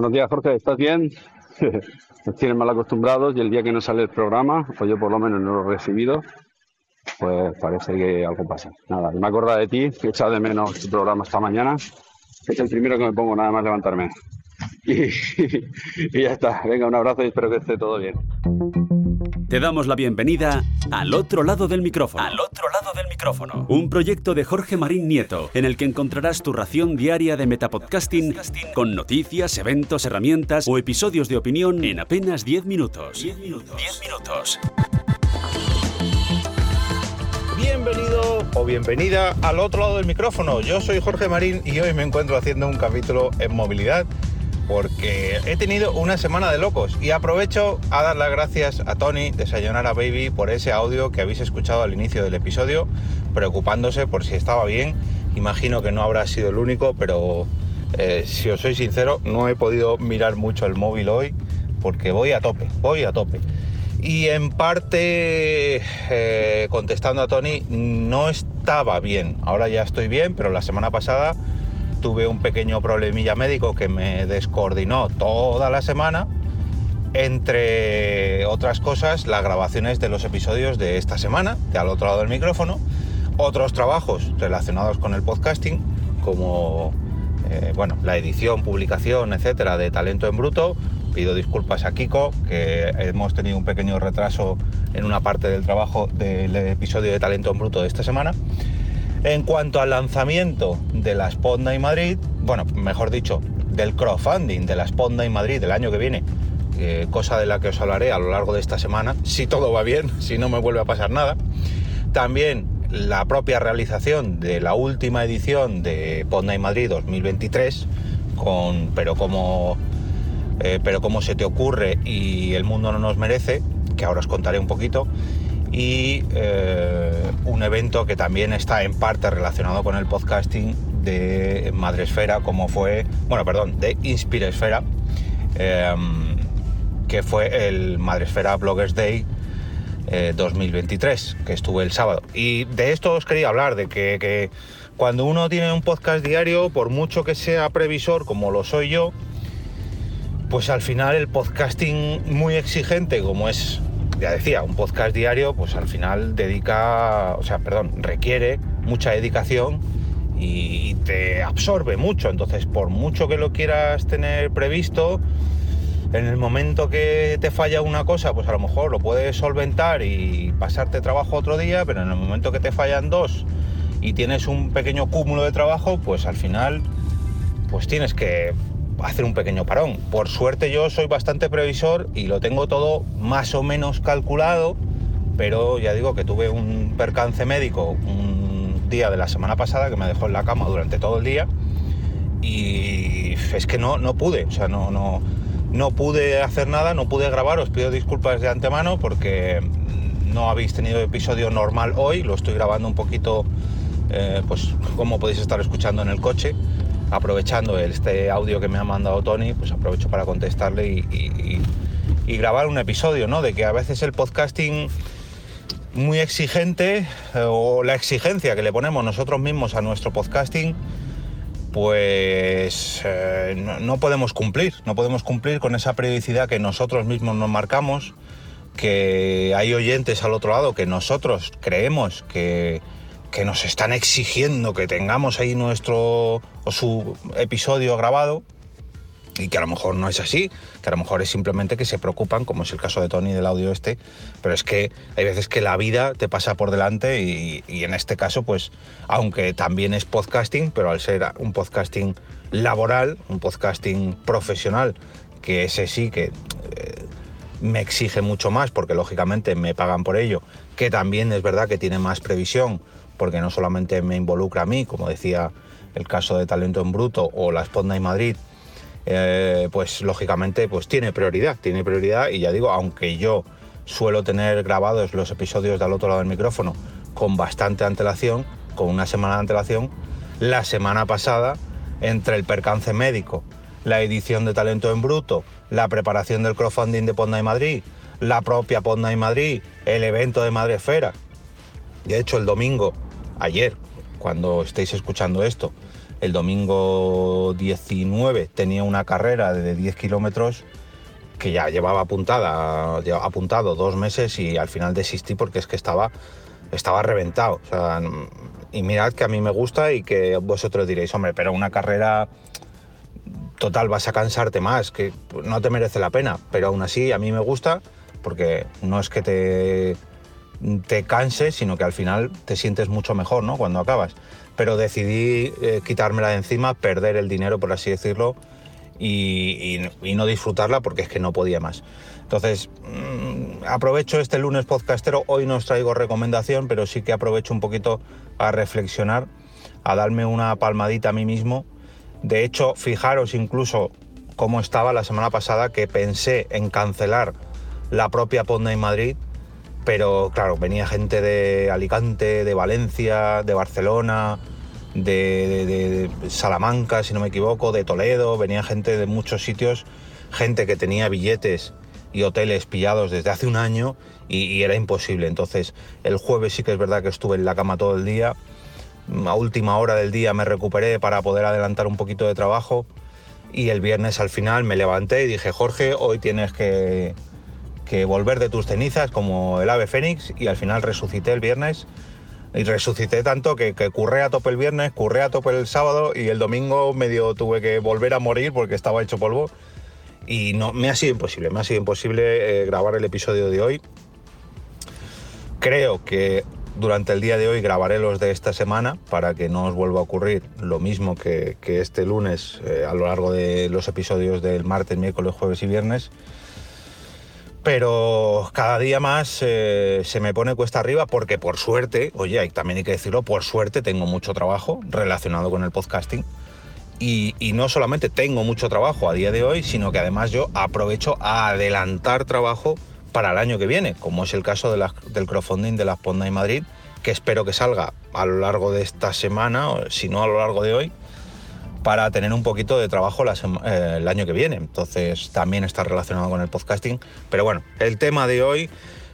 Buenos días, Jorge, ¿estás bien? Nos tienen mal acostumbrados y el día que no sale el programa, o yo por lo menos no lo he recibido, pues parece que algo pasa. Nada, me acuerdo de ti, he echado de menos tu programa esta mañana. Es el primero que me pongo nada más levantarme. Y, y ya está. Venga, un abrazo y espero que esté todo bien. Te damos la bienvenida al otro lado del micrófono. Al otro lado del micrófono. Un proyecto de Jorge Marín Nieto, en el que encontrarás tu ración diaria de metapodcasting con noticias, eventos, herramientas o episodios de opinión en apenas 10 minutos. 10 minutos. 10 minutos. Bienvenido o bienvenida al otro lado del micrófono. Yo soy Jorge Marín y hoy me encuentro haciendo un capítulo en movilidad porque he tenido una semana de locos y aprovecho a dar las gracias a Tony de Sayonara Baby por ese audio que habéis escuchado al inicio del episodio, preocupándose por si estaba bien. Imagino que no habrá sido el único, pero eh, si os soy sincero, no he podido mirar mucho el móvil hoy porque voy a tope, voy a tope. Y en parte, eh, contestando a Tony, no estaba bien. Ahora ya estoy bien, pero la semana pasada tuve un pequeño problemilla médico que me descoordinó toda la semana. Entre otras cosas, las grabaciones de los episodios de esta semana, de al otro lado del micrófono, otros trabajos relacionados con el podcasting, como eh, bueno, la edición, publicación, etcétera, de Talento en Bruto. Pido disculpas a Kiko, que hemos tenido un pequeño retraso en una parte del trabajo del episodio de Talento en Bruto de esta semana. En cuanto al lanzamiento de la Sponda y Madrid, bueno, mejor dicho, del crowdfunding de la Sponda y Madrid del año que viene, cosa de la que os hablaré a lo largo de esta semana, si todo va bien, si no me vuelve a pasar nada. También la propia realización de la última edición de Ponda y Madrid 2023, con pero como eh, pero como se te ocurre y el mundo no nos merece, que ahora os contaré un poquito y eh, un evento que también está en parte relacionado con el podcasting de Madresfera, como fue, bueno, perdón, de Inspiresfera, em, que fue el Madresfera Bloggers Day 2023, eh, que estuve el sábado. Y de esto os quería hablar, de que, que cuando uno tiene un podcast diario, por mucho que sea previsor como lo soy yo, pues al final el podcasting muy exigente como es ya decía, un podcast diario, pues al final dedica, o sea, perdón, requiere mucha dedicación y, te absorbe mucho. Entonces, por mucho que lo quieras tener previsto, en el momento que te falla una cosa, pues a lo mejor lo puedes solventar y pasarte trabajo otro día, pero en el momento que te fallan dos y tienes un pequeño cúmulo de trabajo, pues al final, pues tienes que hacer un pequeño parón. Por suerte yo soy bastante previsor y lo tengo todo más o menos calculado, pero ya digo que tuve un percance médico un día de la semana pasada que me dejó en la cama durante todo el día y es que no, no pude, o sea, no, no, no pude hacer nada, no pude grabar, os pido disculpas de antemano porque no habéis tenido episodio normal hoy, lo estoy grabando un poquito, eh, pues como podéis estar escuchando en el coche aprovechando este audio que me ha mandado Tony, pues aprovecho para contestarle y, grabar un episodio, ¿no? De que a veces el podcasting muy exigente eh, o la exigencia que le ponemos nosotros mismos a nuestro podcasting, pues eh, no, podemos cumplir, no podemos cumplir con esa periodicidad que nosotros mismos nos marcamos, que hay oyentes al otro lado que nosotros creemos que, que nos están exigiendo que tengamos ahí nuestro o su episodio grabado y que a lo mejor no es así, que a lo mejor es simplemente que se preocupan, como es el caso de Tony del audio este, pero es que hay veces que la vida te pasa por delante y, en este caso, pues, aunque también es podcasting, pero al ser un podcasting laboral, un podcasting profesional, que ese sí que eh, me exige mucho más, porque lógicamente me pagan por ello, que también es verdad que tiene más previsión, porque no solamente me involucra a mí, como decía el caso de Talento en Bruto o la Sponda y Madrid, eh, pues lógicamente pues tiene prioridad, tiene prioridad y ya digo, aunque yo suelo tener grabados los episodios del otro lado del micrófono con bastante antelación, con una semana de antelación, la semana pasada, entre el percance médico, la edición de Talento en Bruto, la preparación del crowdfunding de Ponda y Madrid, la propia Ponda y Madrid, el evento de Madresfera. De hecho, el domingo ayer, cuando estéis escuchando esto, El domingo 19 tenía una carrera de 10 kilómetros que ya llevaba apuntada, apuntado dos meses y al final desistí porque es que estaba, estaba reventado. y mirad que a mí me gusta y que vosotros diréis, hombre, pero una carrera total vas a cansarte más, que no te merece la pena, pero aún así a mí me gusta porque no es que te, te canses, sino que al final te sientes mucho mejor ¿no? cuando acabas. Pero decidí eh, quitármela de encima, perder el dinero, por así decirlo, y, no disfrutarla porque es que no podía más. Entonces, mm, aprovecho este lunes podcastero, hoy no os traigo recomendación, pero sí que aprovecho un poquito a reflexionar, a darme una palmadita a mí mismo. De hecho, fijaros incluso cómo estaba la semana pasada que pensé en cancelar la propia Ponda en Madrid, pero claro, venía gente de Alicante, de Valencia, de Barcelona, de, Salamanca, si no me equivoco, de Toledo, venía gente de muchos sitios, gente que tenía billetes y hoteles pillados desde hace un año y, era imposible. Entonces el jueves sí que es verdad que estuve en la cama todo el día, a última hora del día me recuperé para poder adelantar un poquito de trabajo y el viernes al final me levanté y dije, Jorge, hoy tienes que, que volver de tus cenizas como el ave fénix y al final resucité el viernes y resucité tanto que, curré a tope el viernes, curré a tope el sábado y el domingo medio tuve que volver a morir porque estaba hecho polvo. Y no, me ha sido imposible, me ha sido imposible eh, grabar el episodio de hoy. Creo que durante el día de hoy grabaré los de esta semana para que no os vuelva a ocurrir lo mismo que, este lunes eh, a lo largo de los episodios del martes, miércoles, jueves y viernes pero cada día más eh, se me pone cuesta arriba porque por suerte, oye, también hay que decirlo, por suerte tengo mucho trabajo relacionado con el podcasting. Y, no solamente tengo mucho trabajo a día de hoy, sino que además yo aprovecho a adelantar trabajo para el año que viene, como es el caso del crowdfunding de la Ponda en Madrid, que espero que salga a lo largo de esta semana, si no a lo largo de hoy, para tener un poquito de trabajo eh, el año que viene. Entonces también está relacionado con el podcasting. Pero bueno, el tema de hoy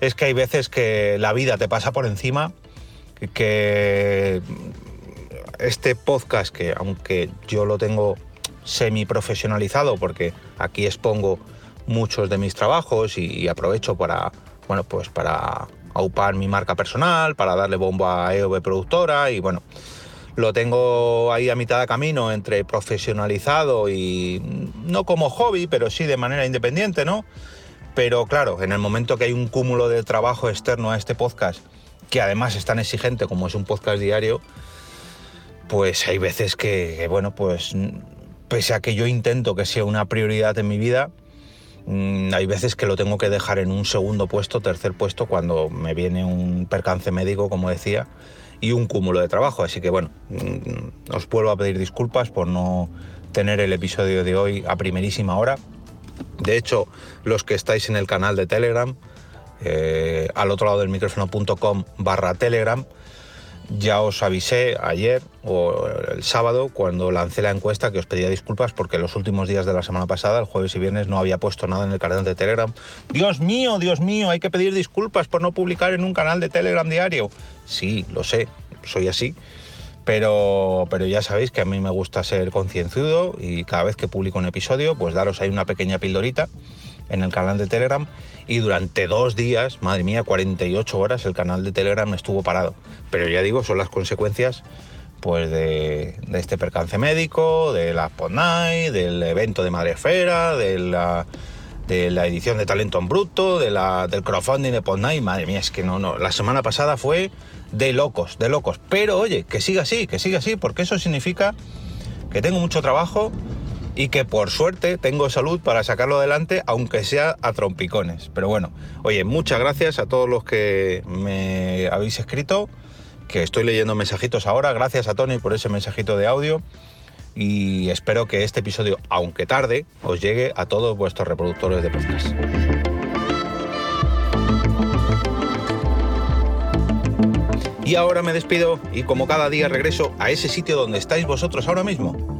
es que hay veces que la vida te pasa por encima, que este podcast, que aunque yo lo tengo semi profesionalizado, porque aquí expongo muchos de mis trabajos y, aprovecho para, bueno, pues para aupar mi marca personal, para darle bombo a EOB Productora y bueno, lo tengo ahí a mitad de camino entre profesionalizado y no como hobby, pero sí de manera independiente, ¿no? Pero claro, en el momento que hay un cúmulo de trabajo externo a este podcast, que además es tan exigente como es un podcast diario, pues hay veces que, bueno, pues pese a que yo intento que sea una prioridad en mi vida, mm, hay veces que lo tengo que dejar en un segundo puesto, tercer puesto, cuando me viene un percance médico, como decía, y un cúmulo de trabajo. Así que bueno, mm, os vuelvo a pedir disculpas por no tener el episodio de hoy a primerísima hora. De hecho, los que estáis en el canal de Telegram, eh, al otro lado del micrófono.com barra Telegram, ya os avisé ayer o el sábado cuando lancé la encuesta que os pedía disculpas porque los últimos días de la semana pasada, el jueves y viernes, no había puesto nada en el canal de Telegram. Dios mío, Dios mío, hay que pedir disculpas por no publicar en un canal de Telegram diario. Sí, lo sé, soy así. Pero, pero ya sabéis que a mí me gusta ser concienzudo y cada vez que publico un episodio, pues daros ahí una pequeña pildorita en el canal de Telegram y durante dos días, madre mía, 48 horas el canal de Telegram estuvo parado. Pero ya digo, son las consecuencias pues de, este percance médico, de la PodNight, del evento de Madrefera, de la, de la edición de Talento en Bruto, de la, del crowdfunding de PodNight. Madre mía, es que no, no, la semana pasada fue de locos, de locos. Pero oye, que siga así, que siga así, porque eso significa que tengo mucho trabajo y que por suerte tengo salud para sacarlo adelante, aunque sea a trompicones. Pero bueno, oye, muchas gracias a todos los que me habéis escrito, que estoy leyendo mensajitos ahora. Gracias a Tony por ese mensajito de audio. Y espero que este episodio, aunque tarde, os llegue a todos vuestros reproductores de podcast. Y ahora me despido y como cada día regreso a ese sitio donde estáis vosotros ahora mismo,